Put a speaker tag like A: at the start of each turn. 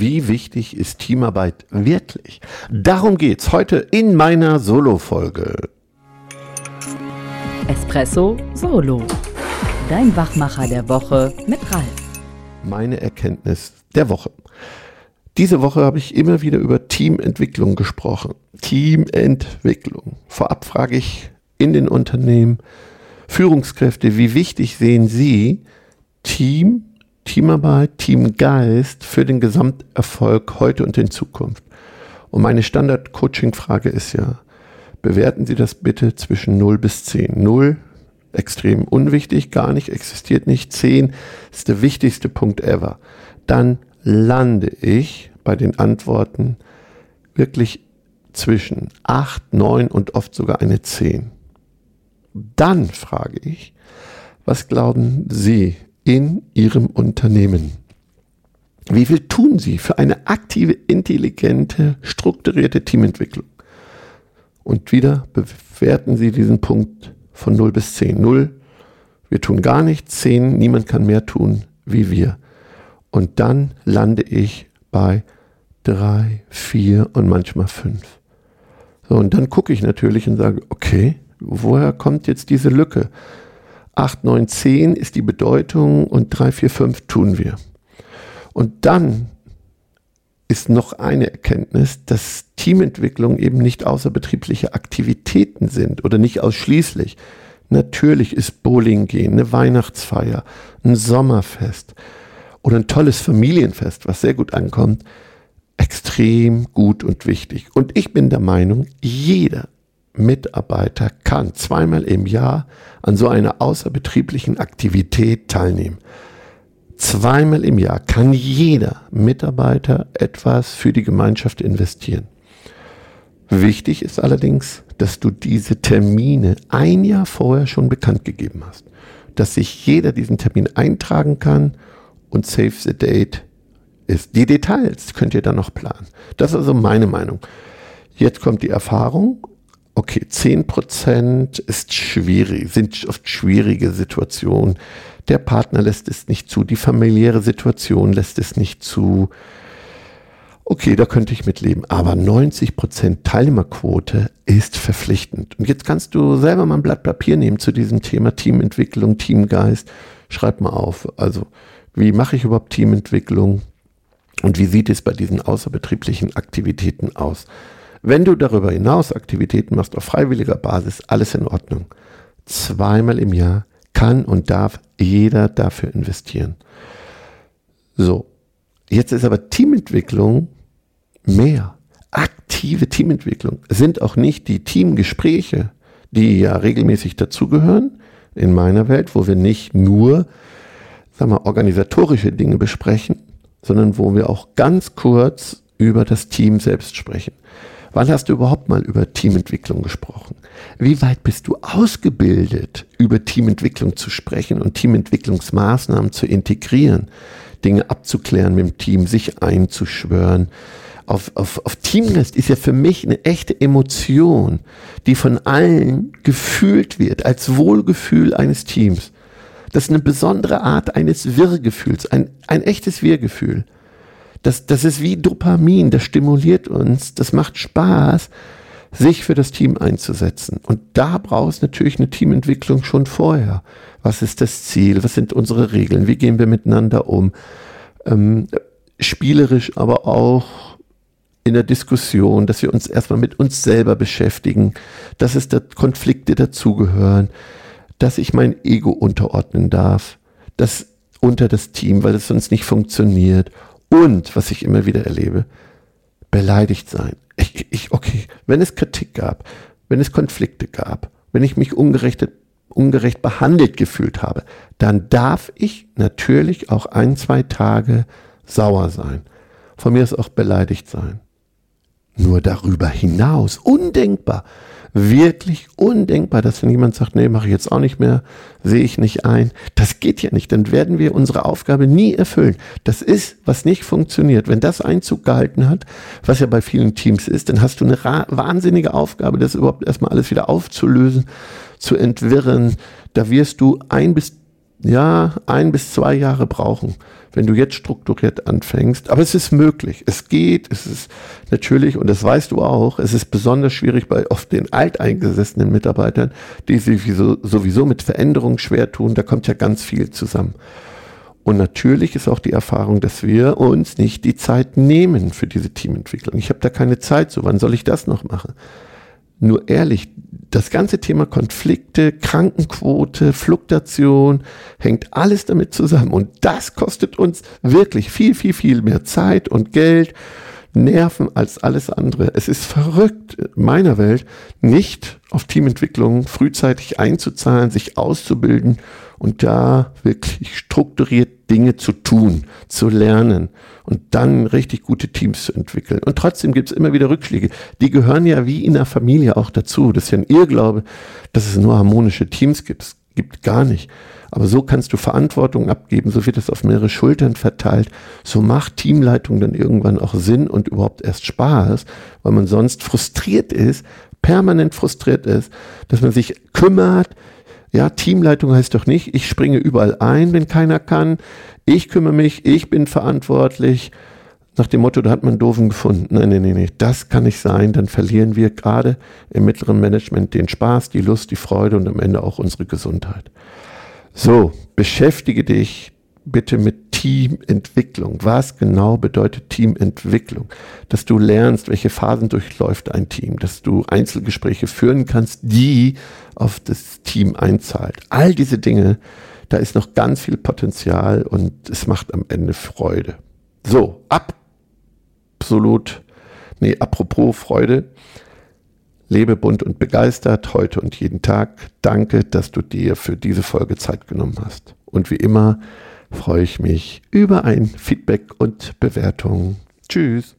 A: Wie wichtig ist Teamarbeit wirklich? Darum geht's heute in meiner Solo-Folge.
B: Espresso Solo. Dein Wachmacher der Woche mit Ralf.
A: Meine Erkenntnis der Woche. Diese Woche habe ich immer wieder über Teamentwicklung gesprochen. Teamentwicklung. Vorab frage ich in den Unternehmen Führungskräfte, wie wichtig sehen Sie Team, Teamarbeit, Teamgeist für den Gesamterfolg heute und in Zukunft? Und meine Standard-Coaching-Frage ist ja, bewerten Sie das bitte zwischen 0 bis 10. 0 extrem unwichtig, gar nicht, existiert nicht. 10 ist der wichtigste Punkt ever. Dann lande ich bei den Antworten wirklich zwischen 8, 9 und oft sogar eine 10. Dann frage ich, was glauben Sie in Ihrem Unternehmen? Wie viel tun Sie für eine aktive, intelligente, strukturierte Teamentwicklung? Und wieder bewerten Sie diesen Punkt von 0 bis 10. 0, wir tun gar nichts, 10, niemand kann mehr tun wie wir. Und dann lande ich bei drei, vier und manchmal fünf. So, und dann gucke ich natürlich und sage, okay, woher kommt jetzt diese Lücke? 8, 9, 10 ist die Bedeutung und 3, 4, 5 tun wir. Und dann ist noch eine Erkenntnis, dass Teamentwicklung eben nicht außerbetriebliche Aktivitäten sind oder nicht ausschließlich. Natürlich ist Bowling gehen, eine Weihnachtsfeier, ein Sommerfest, oder ein tolles Familienfest, was sehr gut ankommt, extrem gut und wichtig. Und ich bin der Meinung, jeder Mitarbeiter kann zweimal im Jahr an so einer außerbetrieblichen Aktivität teilnehmen. Zweimal im Jahr kann jeder Mitarbeiter etwas für die Gemeinschaft investieren. Wichtig ist allerdings, dass du diese Termine ein Jahr vorher schon bekannt gegeben hast, dass sich jeder diesen Termin eintragen kann und Save the Date ist. Die Details könnt ihr dann noch planen. Das ist also meine Meinung. Jetzt kommt die Erfahrung. Okay, 10% ist schwierig, sind oft schwierige Situationen. Der Partner lässt es nicht zu, die familiäre Situation lässt es nicht zu. Okay, da könnte ich mitleben. Aber 90% Teilnehmerquote ist verpflichtend. Und jetzt kannst du selber mal ein Blatt Papier nehmen zu diesem Thema Teamentwicklung, Teamgeist. Schreib mal auf. Also wie mache ich überhaupt Teamentwicklung? Und wie sieht es bei diesen außerbetrieblichen Aktivitäten aus? Wenn du darüber hinaus Aktivitäten machst auf freiwilliger Basis, alles in Ordnung. Zweimal im Jahr kann und darf jeder dafür investieren. So, jetzt ist aber Teamentwicklung mehr. Aktive Teamentwicklung sind auch nicht die Teamgespräche, die ja regelmäßig dazugehören in meiner Welt, wo wir nicht nur sagen wir, organisatorische Dinge besprechen, sondern wo wir auch ganz kurz über das Team selbst sprechen. Wann hast du überhaupt mal über Teamentwicklung gesprochen? Wie weit bist du ausgebildet, über Teamentwicklung zu sprechen und Teamentwicklungsmaßnahmen zu integrieren, Dinge abzuklären mit dem Team, sich einzuschwören? Auf, auf, auf Teamgeist ist ja für mich eine echte Emotion, die von allen gefühlt wird, als Wohlgefühl eines Teams. Das ist eine besondere Art eines Wirrgefühls, ein, ein echtes Wirrgefühl. Das, das ist wie Dopamin, das stimuliert uns, das macht Spaß, sich für das Team einzusetzen. Und da brauchst natürlich eine Teamentwicklung schon vorher. Was ist das Ziel? Was sind unsere Regeln? Wie gehen wir miteinander um? Ähm, spielerisch, aber auch in der Diskussion, dass wir uns erstmal mit uns selber beschäftigen, dass es da Konflikte dazugehören, dass ich mein Ego unterordnen darf, das unter das Team, weil es sonst nicht funktioniert. Und, was ich immer wieder erlebe, beleidigt sein. Ich, ich, okay, wenn es Kritik gab, wenn es Konflikte gab, wenn ich mich ungerecht, ungerecht behandelt gefühlt habe, dann darf ich natürlich auch ein, zwei Tage sauer sein. Von mir ist auch beleidigt sein. Nur darüber hinaus, undenkbar, wirklich undenkbar, dass wenn jemand sagt, nee, mache ich jetzt auch nicht mehr, sehe ich nicht ein. Das geht ja nicht. Dann werden wir unsere Aufgabe nie erfüllen. Das ist, was nicht funktioniert. Wenn das Einzug gehalten hat, was ja bei vielen Teams ist, dann hast du eine wahnsinnige Aufgabe, das überhaupt erstmal alles wieder aufzulösen, zu entwirren. Da wirst du ein bis ja, ein bis zwei Jahre brauchen, wenn du jetzt strukturiert anfängst. Aber es ist möglich. Es geht. Es ist natürlich, und das weißt du auch, es ist besonders schwierig bei oft den alteingesessenen Mitarbeitern, die sich sowieso mit Veränderungen schwer tun. Da kommt ja ganz viel zusammen. Und natürlich ist auch die Erfahrung, dass wir uns nicht die Zeit nehmen für diese Teamentwicklung. Ich habe da keine Zeit so. Wann soll ich das noch machen? Nur ehrlich, das ganze Thema Konflikte, Krankenquote, Fluktuation hängt alles damit zusammen. Und das kostet uns wirklich viel, viel, viel mehr Zeit und Geld, Nerven als alles andere. Es ist verrückt, in meiner Welt nicht auf Teamentwicklung frühzeitig einzuzahlen, sich auszubilden und da wirklich strukturiert Dinge zu tun, zu lernen und dann richtig gute Teams zu entwickeln. Und trotzdem gibt es immer wieder Rückschläge. Die gehören ja wie in der Familie auch dazu. Das ist ja ein Irrglaube, dass es nur harmonische Teams gibt. Es gibt gar nicht. Aber so kannst du Verantwortung abgeben, so wird es auf mehrere Schultern verteilt. So macht Teamleitung dann irgendwann auch Sinn und überhaupt erst Spaß, weil man sonst frustriert ist, permanent frustriert ist, dass man sich kümmert, ja, Teamleitung heißt doch nicht, ich springe überall ein, wenn keiner kann. Ich kümmere mich, ich bin verantwortlich. Nach dem Motto, da hat man doofen gefunden. Nein, nein, nein, nein, das kann nicht sein. Dann verlieren wir gerade im mittleren Management den Spaß, die Lust, die Freude und am Ende auch unsere Gesundheit. So, beschäftige dich bitte mit Teamentwicklung. Was genau bedeutet Teamentwicklung? Dass du lernst, welche Phasen durchläuft ein Team, dass du Einzelgespräche führen kannst, die auf das Team einzahlt. All diese Dinge, da ist noch ganz viel Potenzial und es macht am Ende Freude. So, absolut, nee, apropos Freude. Lebe bunt und begeistert heute und jeden Tag. Danke, dass du dir für diese Folge Zeit genommen hast. Und wie immer, freue ich mich über ein Feedback und Bewertung. Tschüss.